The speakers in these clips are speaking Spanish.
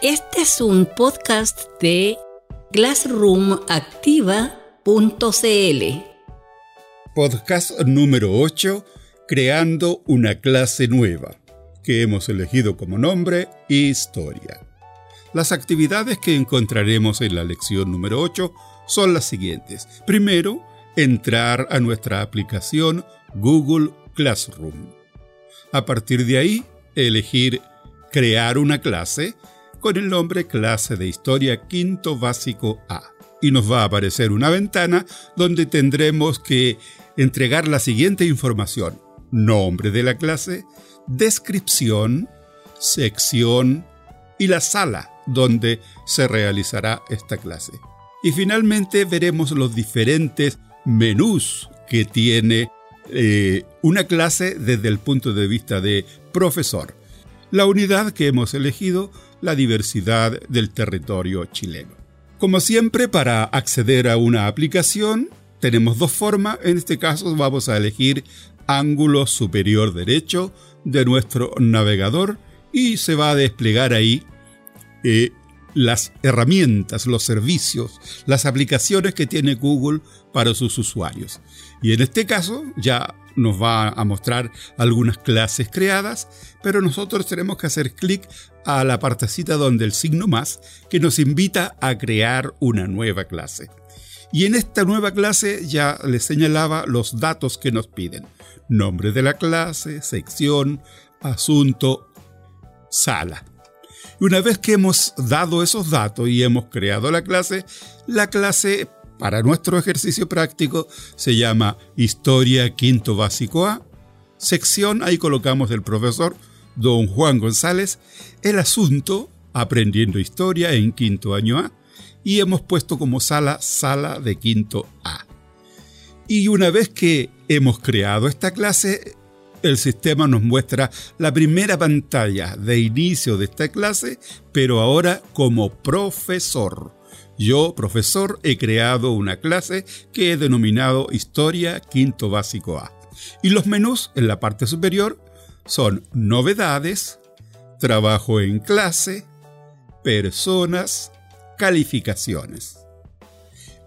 Este es un podcast de classroomactiva.cl. Podcast número 8, Creando una clase nueva, que hemos elegido como nombre Historia. Las actividades que encontraremos en la lección número 8 son las siguientes. Primero, entrar a nuestra aplicación Google Classroom. A partir de ahí, elegir crear una clase con el nombre clase de historia quinto básico A. Y nos va a aparecer una ventana donde tendremos que entregar la siguiente información. Nombre de la clase, descripción, sección y la sala donde se realizará esta clase. Y finalmente veremos los diferentes menús que tiene eh, una clase desde el punto de vista de profesor. La unidad que hemos elegido la diversidad del territorio chileno. Como siempre, para acceder a una aplicación, tenemos dos formas. En este caso vamos a elegir ángulo superior derecho de nuestro navegador y se va a desplegar ahí eh, las herramientas, los servicios, las aplicaciones que tiene Google para sus usuarios. Y en este caso ya nos va a mostrar algunas clases creadas, pero nosotros tenemos que hacer clic a la partecita donde el signo más que nos invita a crear una nueva clase. Y en esta nueva clase ya les señalaba los datos que nos piden. Nombre de la clase, sección, asunto, sala. Y una vez que hemos dado esos datos y hemos creado la clase, la clase para nuestro ejercicio práctico se llama Historia Quinto Básico A. Sección, ahí colocamos el profesor don Juan González, el asunto Aprendiendo Historia en quinto año A y hemos puesto como sala sala de quinto A. Y una vez que hemos creado esta clase, el sistema nos muestra la primera pantalla de inicio de esta clase, pero ahora como profesor. Yo, profesor, he creado una clase que he denominado Historia Quinto Básico A. Y los menús en la parte superior son novedades, trabajo en clase, personas, calificaciones.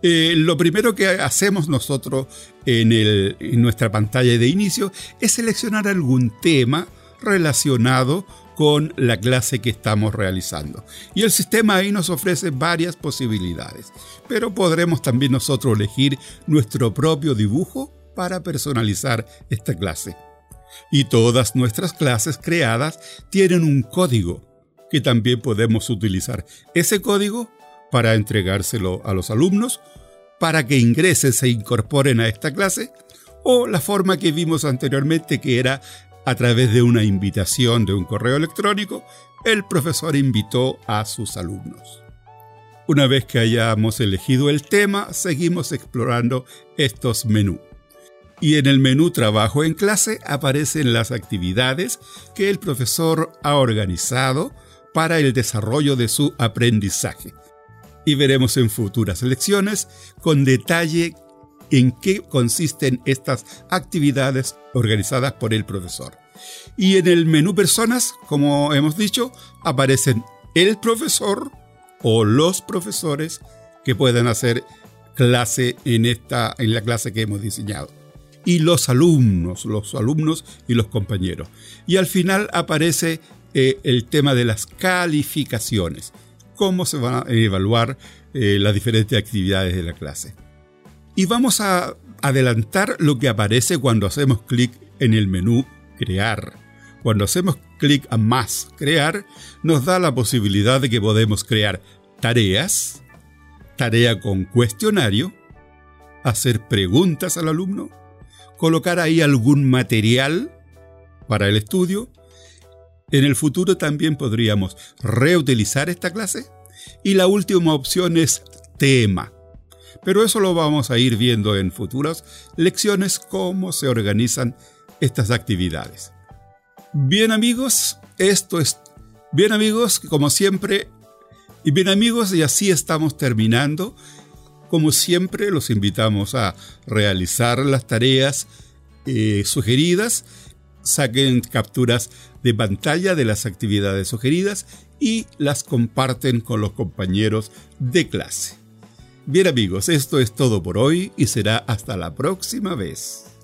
Eh, lo primero que hacemos nosotros en, en nuestra pantalla de inicio es seleccionar algún tema relacionado con la clase que estamos realizando. Y el sistema ahí nos ofrece varias posibilidades, pero podremos también nosotros elegir nuestro propio dibujo para personalizar esta clase. Y todas nuestras clases creadas tienen un código que también podemos utilizar. Ese código para entregárselo a los alumnos, para que ingresen, se incorporen a esta clase, o la forma que vimos anteriormente que era a través de una invitación de un correo electrónico, el profesor invitó a sus alumnos. Una vez que hayamos elegido el tema, seguimos explorando estos menús. Y en el menú Trabajo en clase aparecen las actividades que el profesor ha organizado para el desarrollo de su aprendizaje. Y veremos en futuras lecciones con detalle en qué consisten estas actividades organizadas por el profesor. Y en el menú personas, como hemos dicho, aparecen el profesor o los profesores que puedan hacer clase en esta en la clase que hemos diseñado y los alumnos, los alumnos y los compañeros. Y al final aparece eh, el tema de las calificaciones, cómo se van a evaluar eh, las diferentes actividades de la clase. Y vamos a adelantar lo que aparece cuando hacemos clic en el menú Crear. Cuando hacemos clic a más Crear, nos da la posibilidad de que podemos crear tareas, tarea con cuestionario, hacer preguntas al alumno, colocar ahí algún material para el estudio. En el futuro también podríamos reutilizar esta clase. Y la última opción es tema pero eso lo vamos a ir viendo en futuras lecciones, cómo se organizan estas actividades. Bien amigos, esto es... Bien amigos, como siempre, y bien amigos, y así estamos terminando. Como siempre, los invitamos a realizar las tareas eh, sugeridas saquen capturas de pantalla de las actividades sugeridas y las comparten con los compañeros de clase. Bien amigos, esto es todo por hoy y será hasta la próxima vez.